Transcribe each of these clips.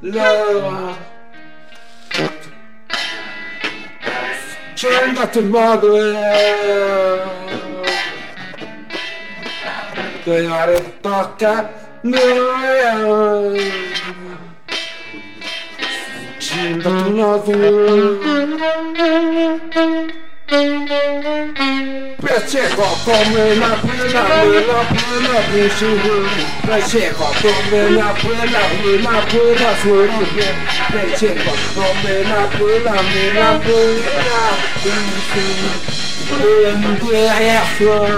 Io ho. C'è andato il modo Io tocca. C'è andato il modo eh. Bece có come la pena, la pena, mi sube. Bece có come la pena, mi la pena, sube. Bece có come la pena, mi la pena, mi sube. Em kia em xuống,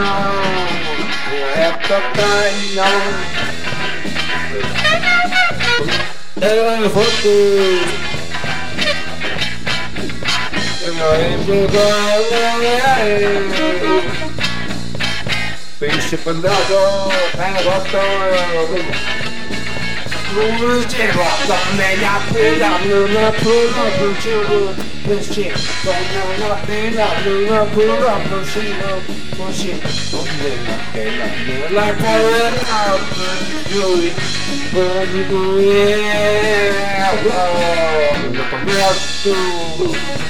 em tập tay nhau. Đây là phút lucevo Pesce, come la pena, non pura, lucevo Pesce, come la pena, nella povera Lui, per lui, oh, come Fammi un braccio Bello Roberto,